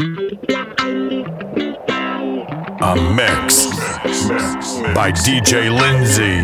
A mix by DJ Lindsay.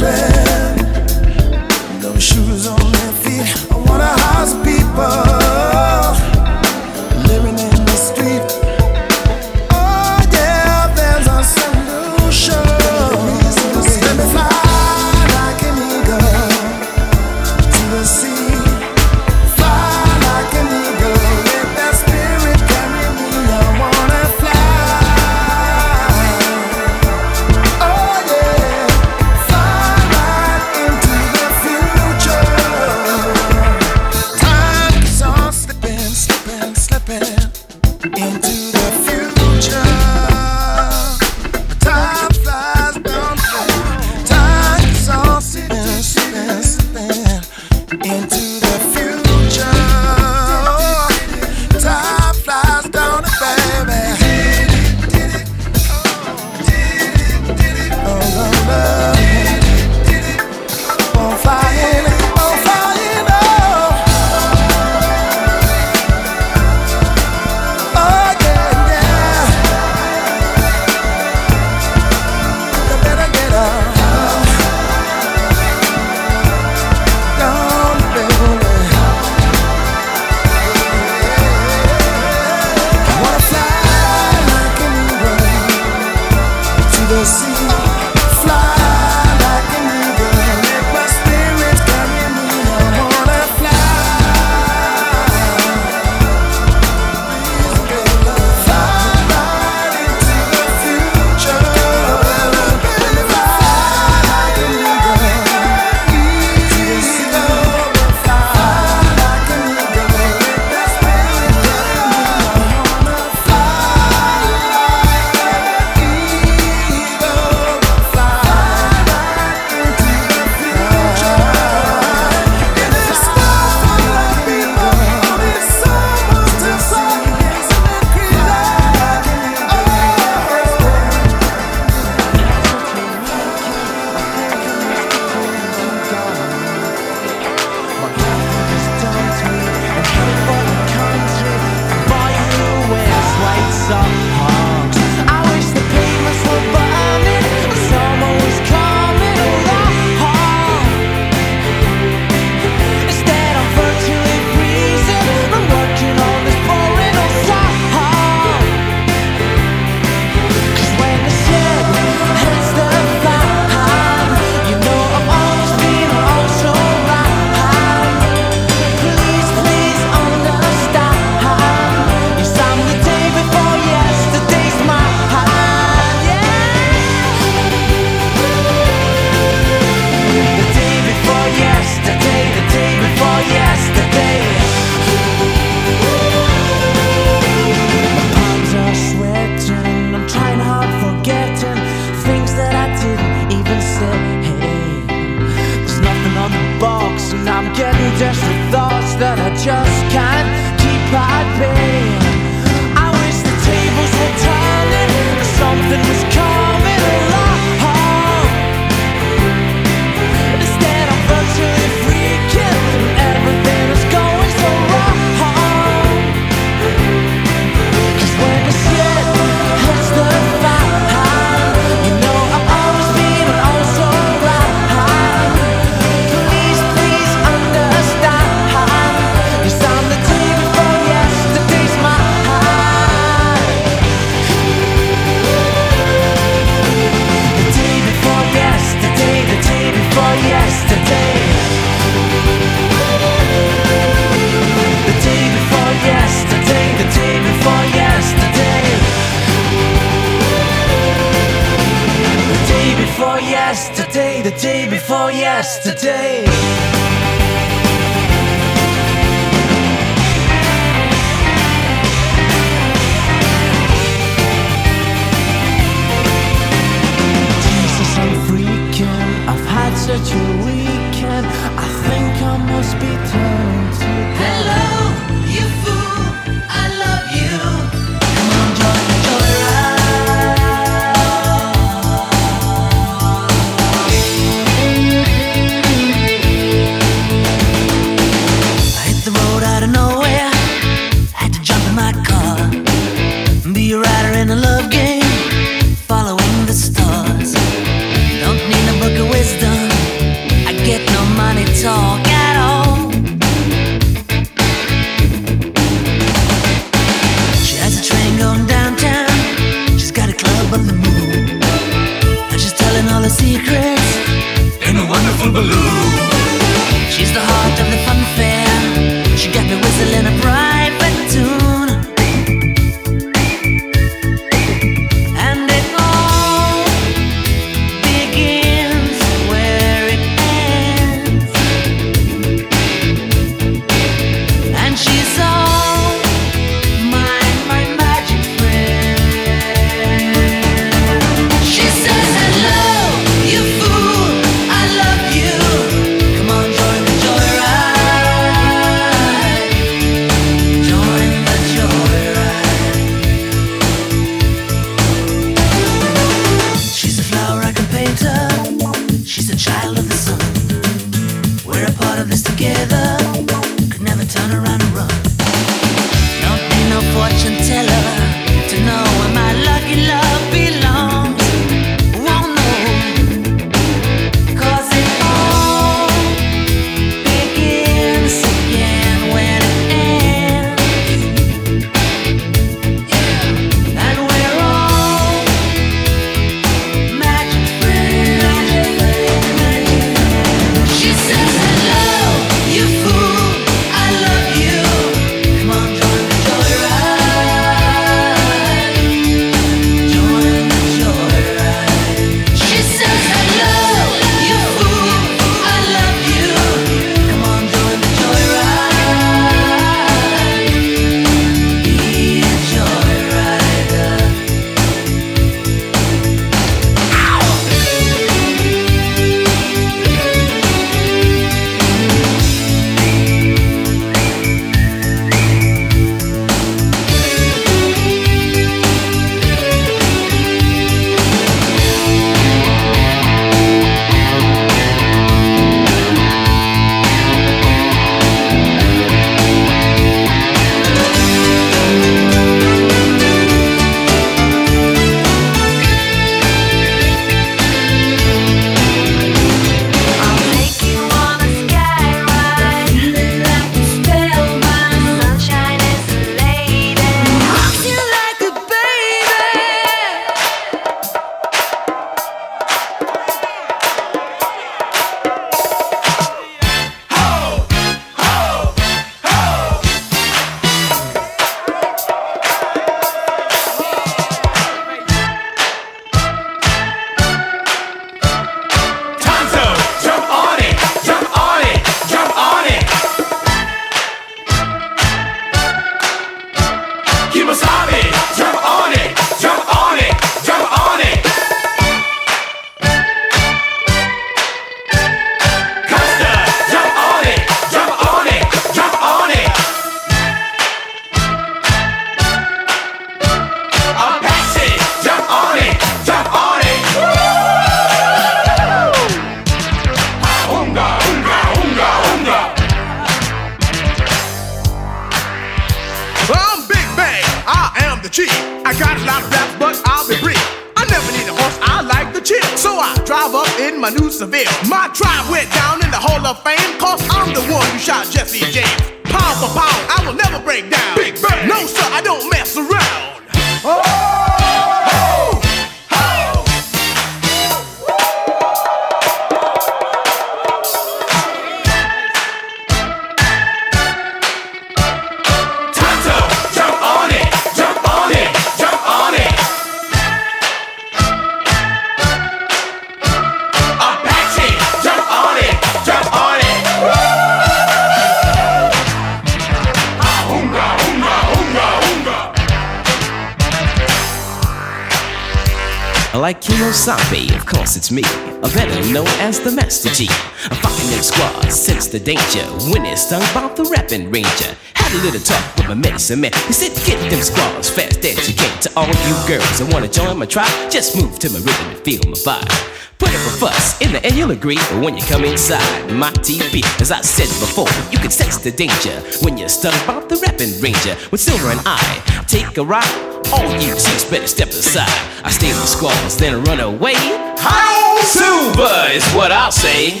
handsome man. You said get them squalls fast as you can. To all you girls that wanna join my tribe, just move to my rhythm and feel my vibe. Put up a fuss, in the end you'll agree when you come inside my TV. As I said before, you can sense the danger when you're stung by the rapping ranger with silver and I. Take a ride, all you chicks better step aside. I steal the squalls, then run away. How silver is what I'll say.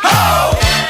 How.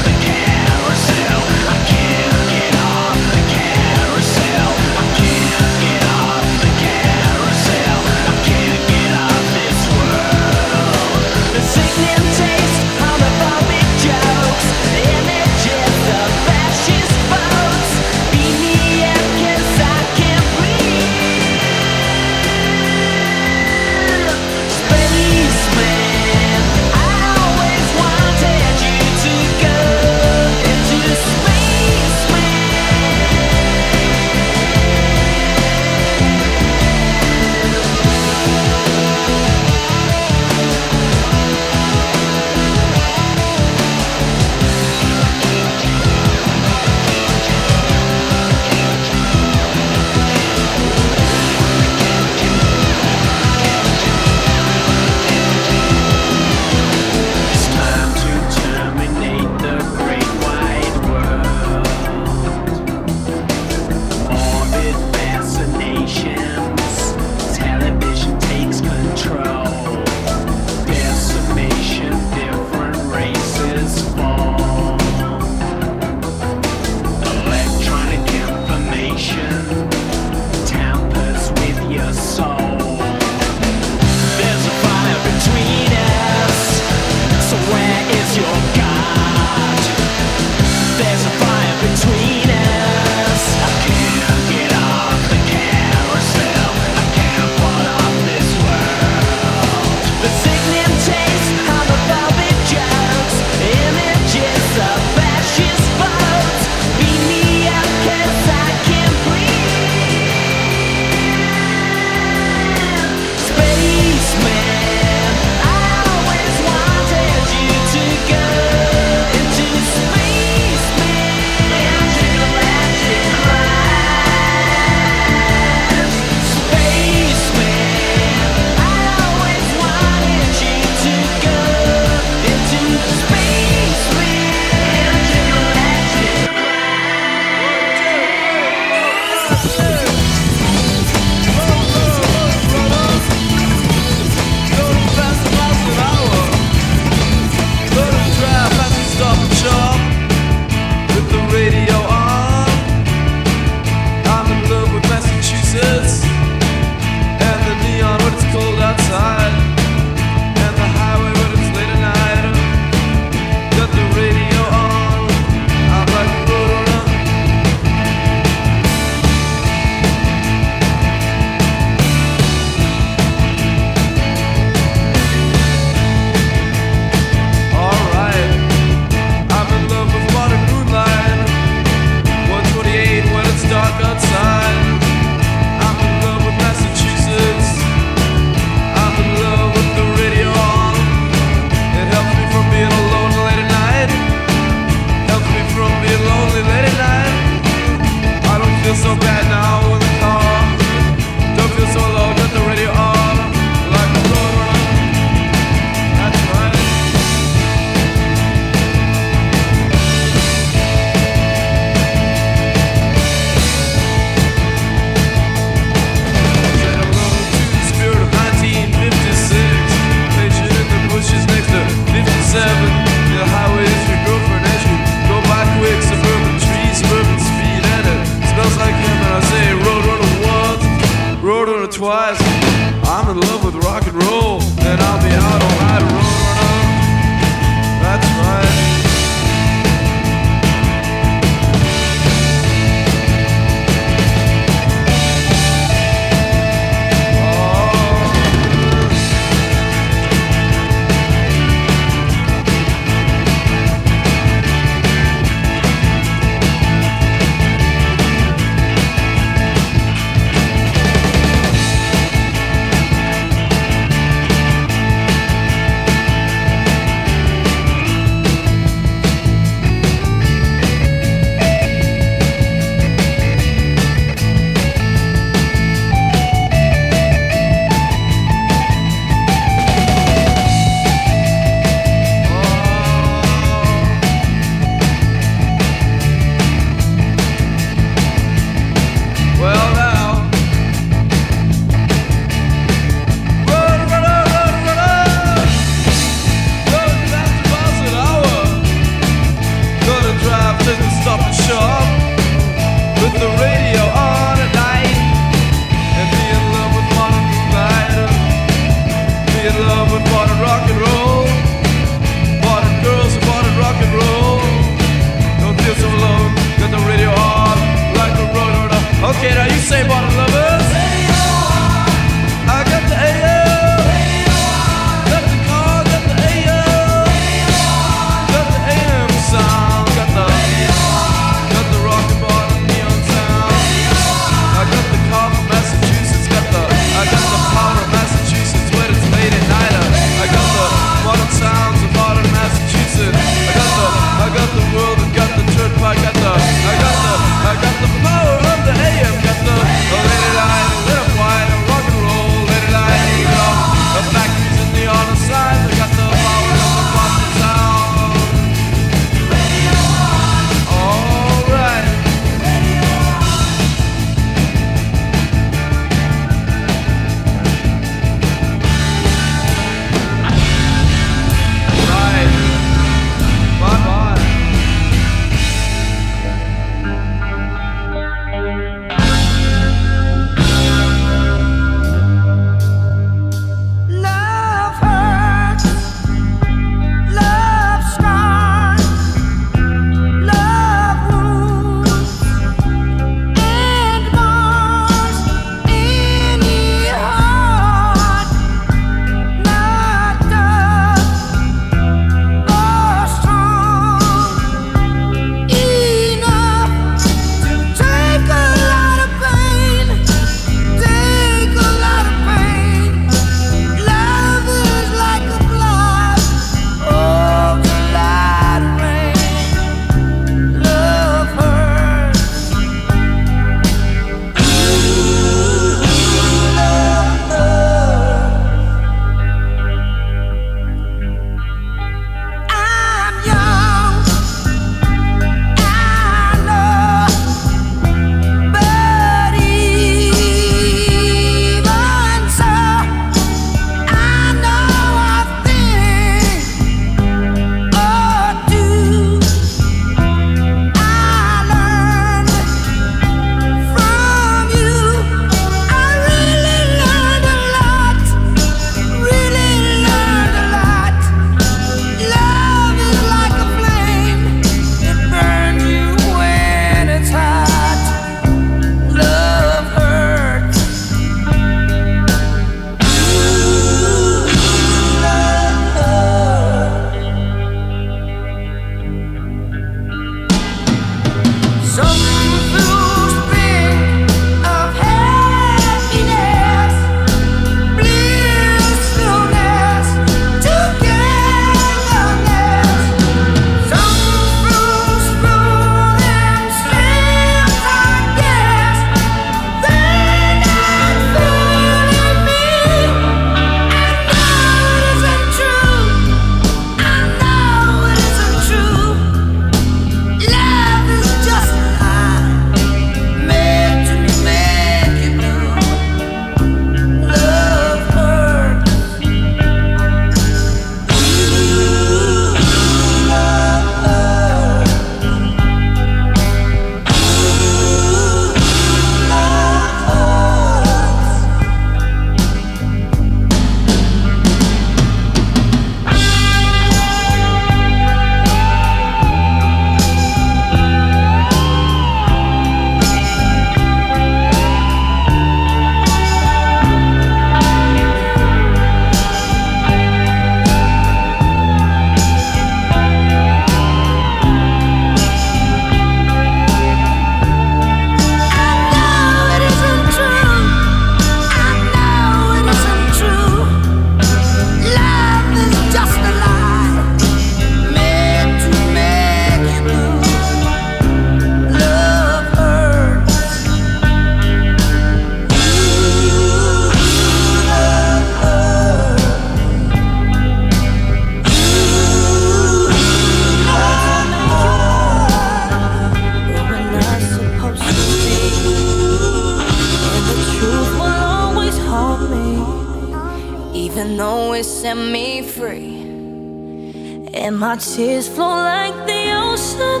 My tears flow like the ocean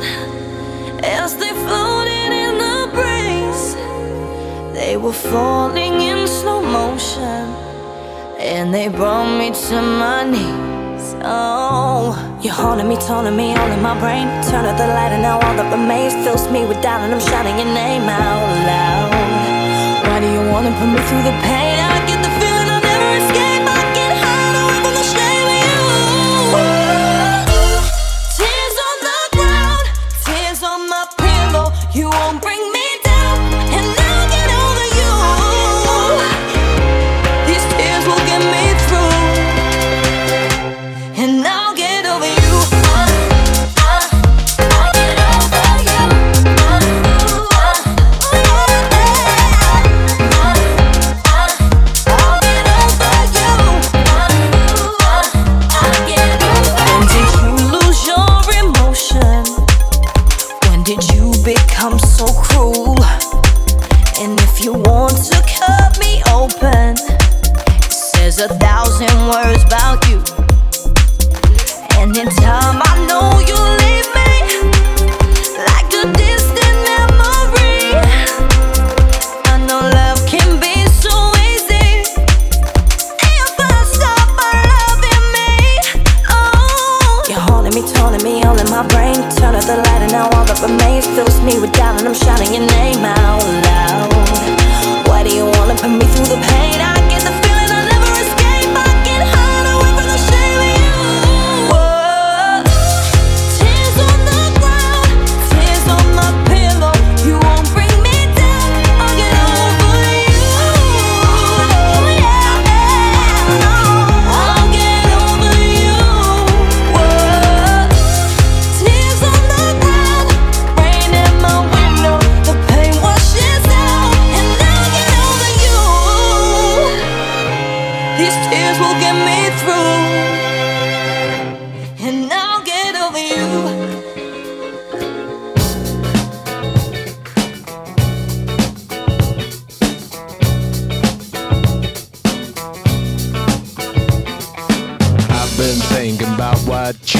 as they floated in the breeze. They were falling in slow motion and they brought me to my knees. Oh, you're haunting me, taunting me, all in my brain. Turn out the light, and now all that remains fills me with doubt, and I'm shouting your name out loud. Why do you wanna put me through the pain?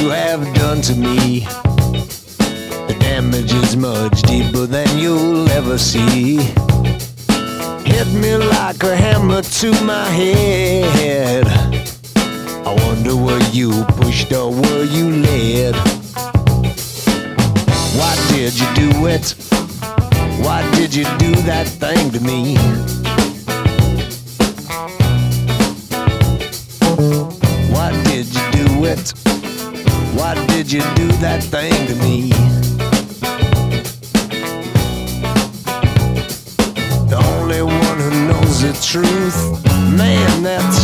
you have done to me. The damage is much deeper than you'll ever see. Hit me like a hammer to my head. I wonder were you pushed or were you led? Why did you do it? Why did you do that thing to me? Why did you do it? Why did you do that thing to me? The only one who knows the truth, man, that's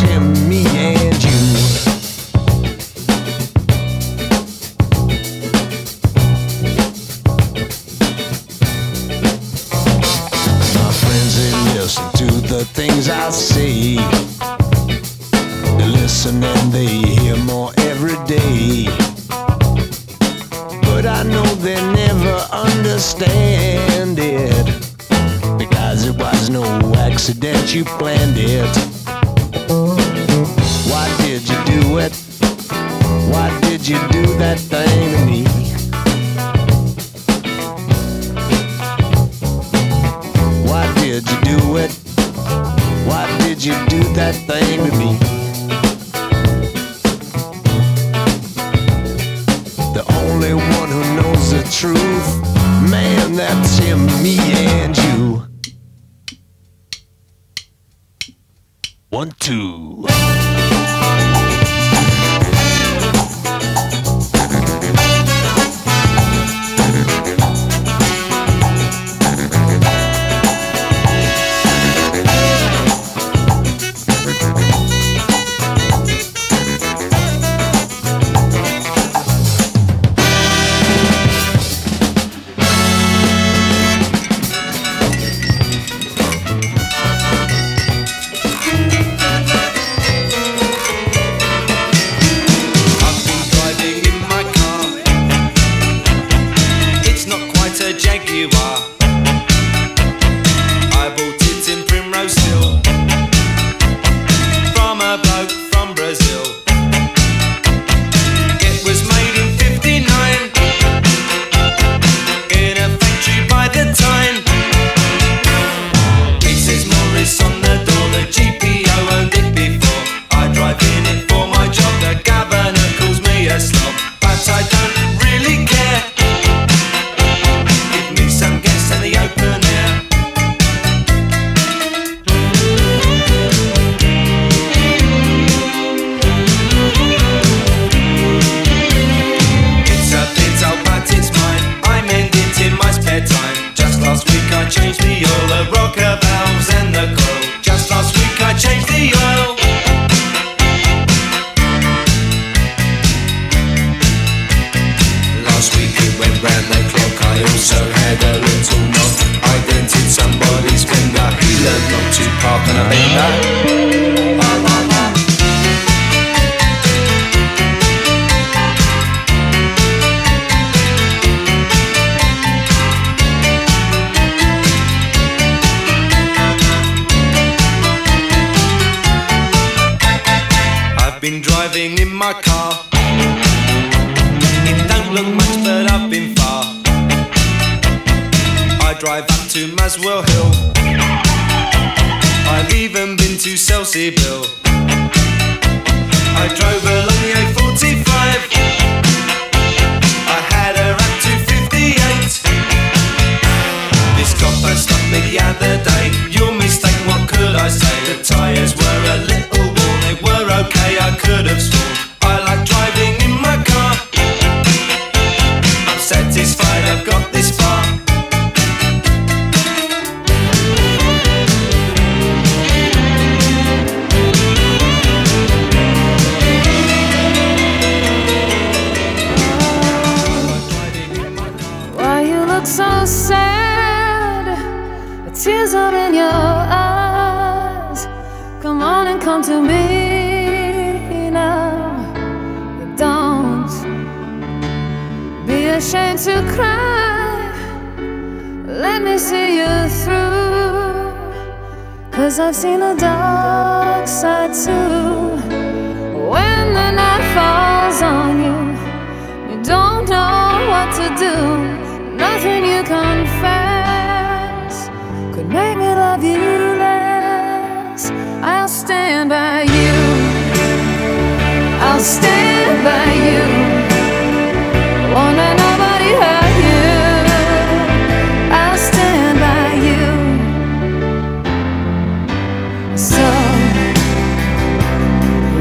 So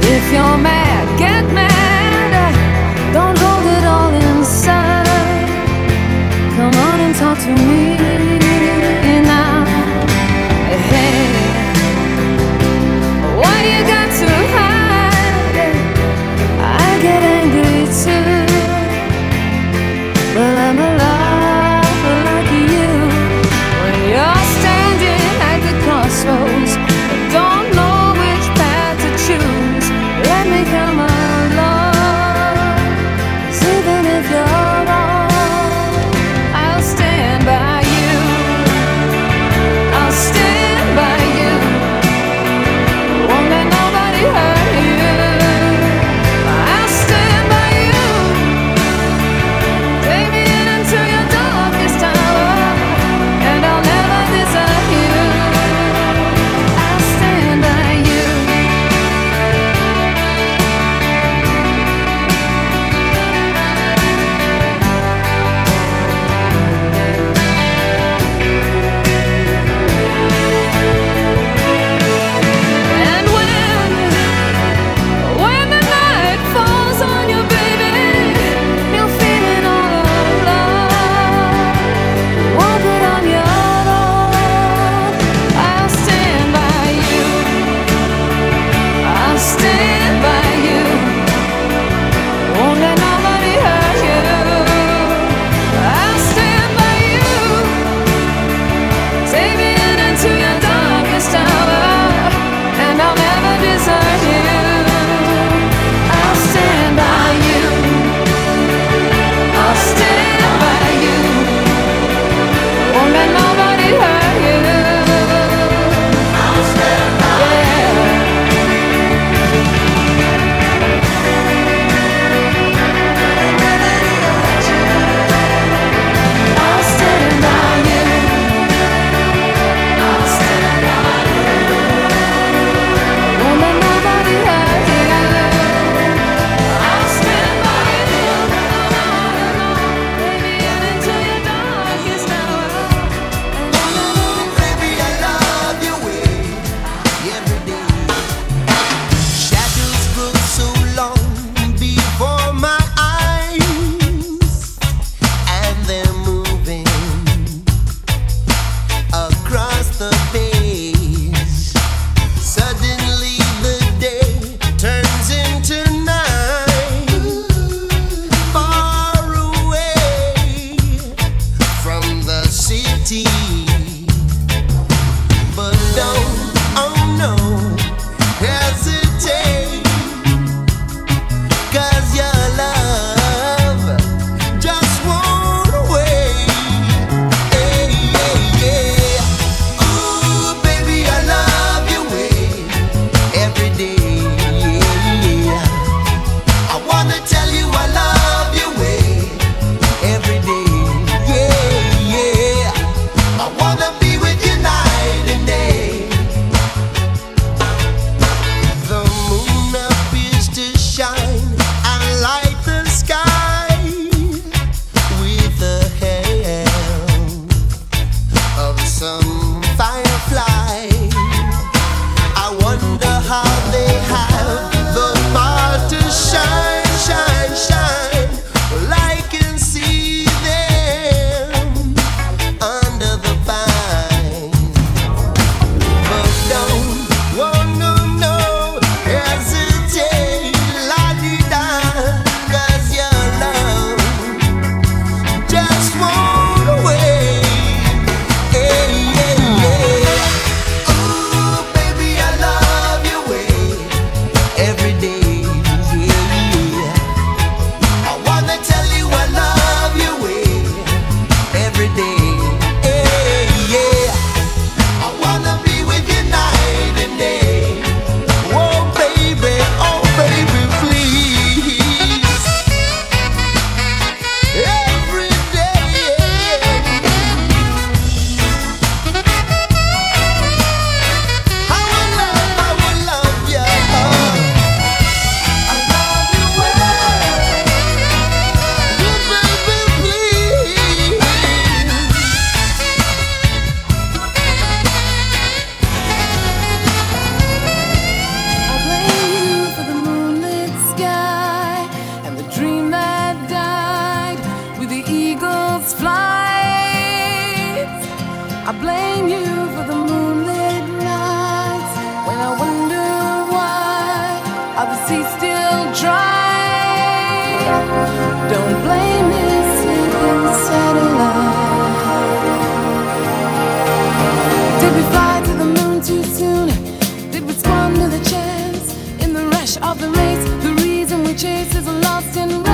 if you're mad, chase is a lost in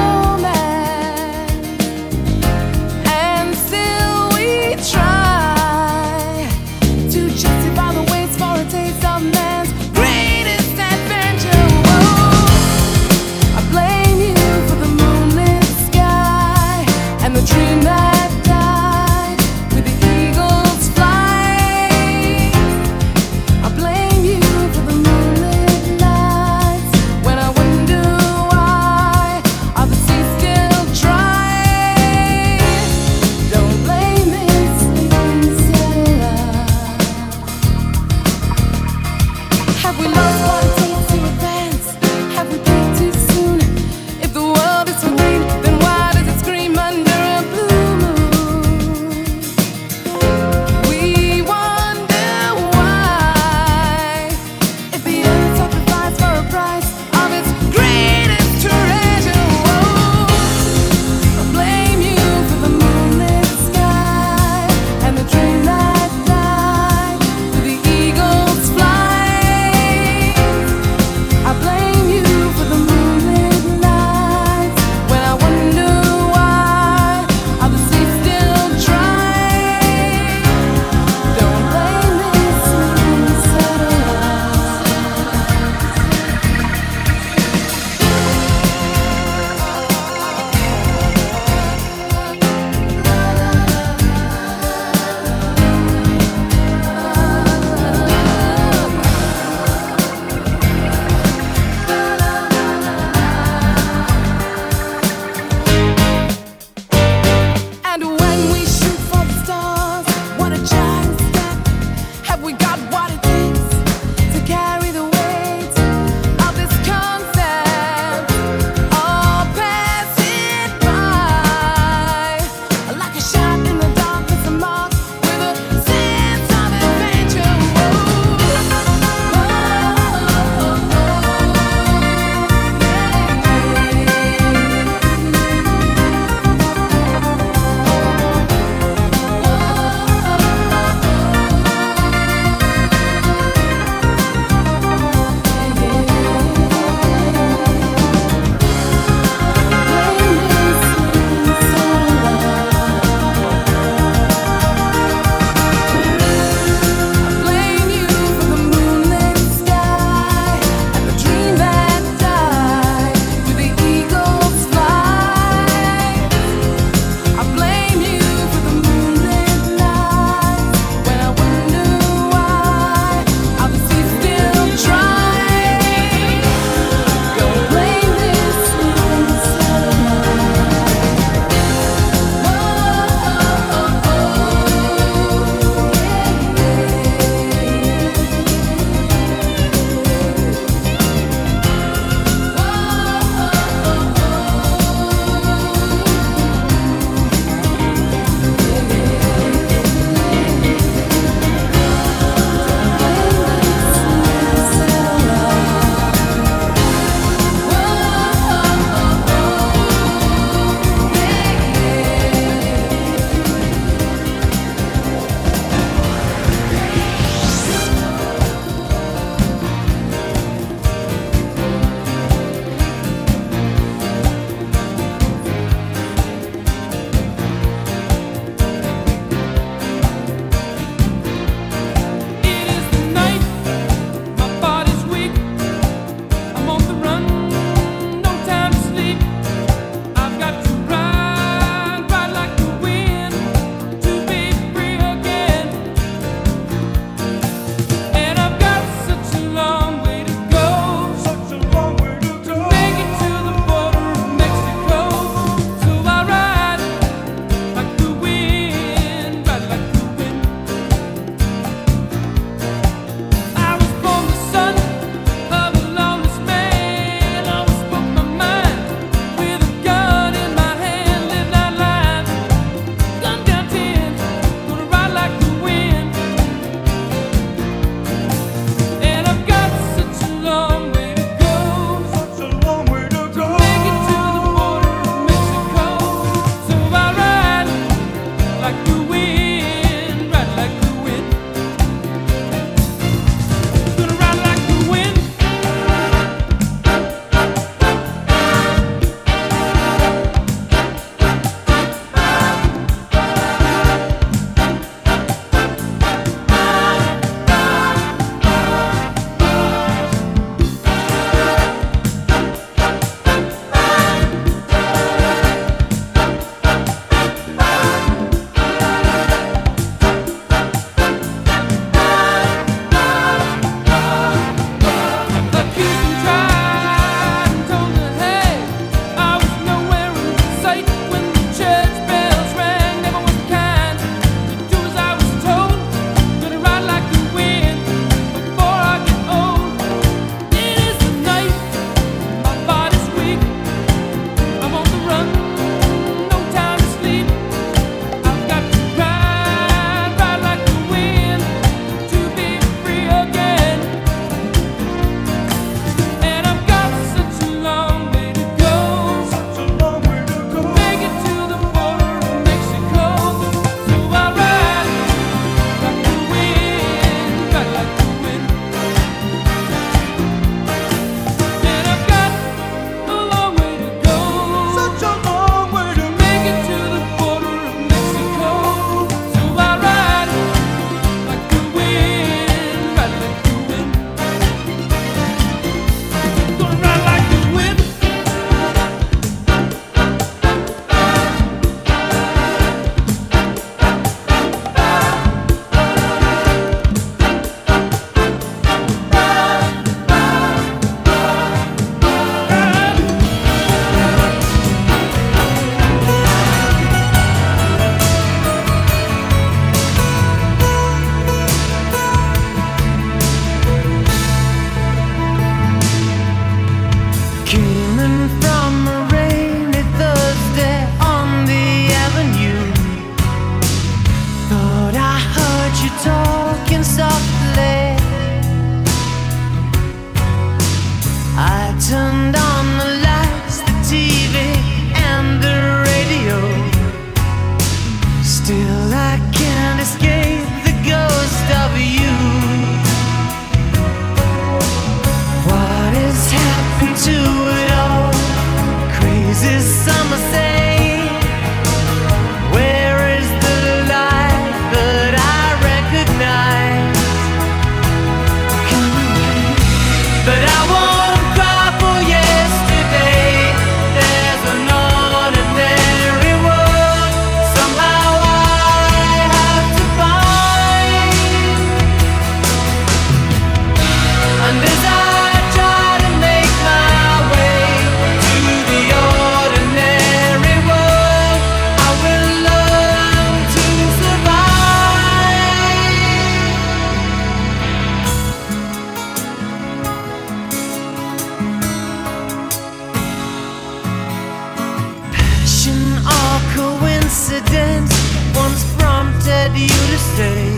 accident once prompted you to stay.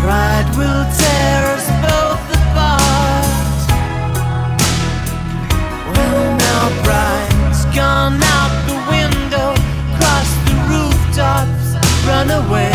Pride will tear us both apart. Well, now pride's gone out the window, cross the rooftops, run away.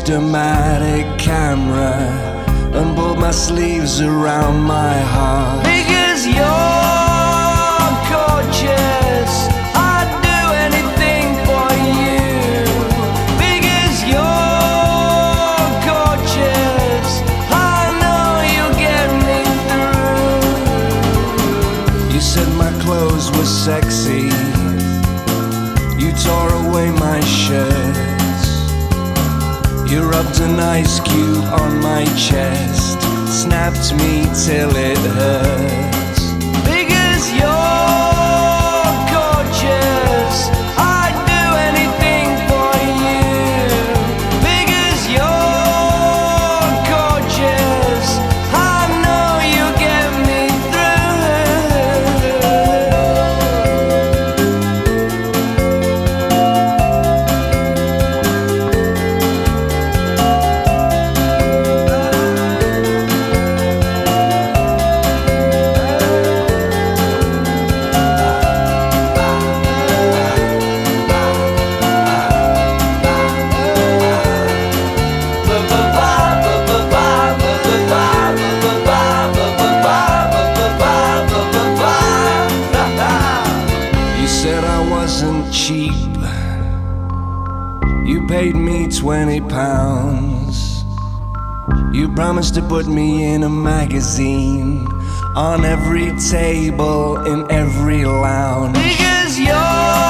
mastermind. cheap. You paid me 20 pounds. You promised to put me in a magazine on every table in every lounge. Because you're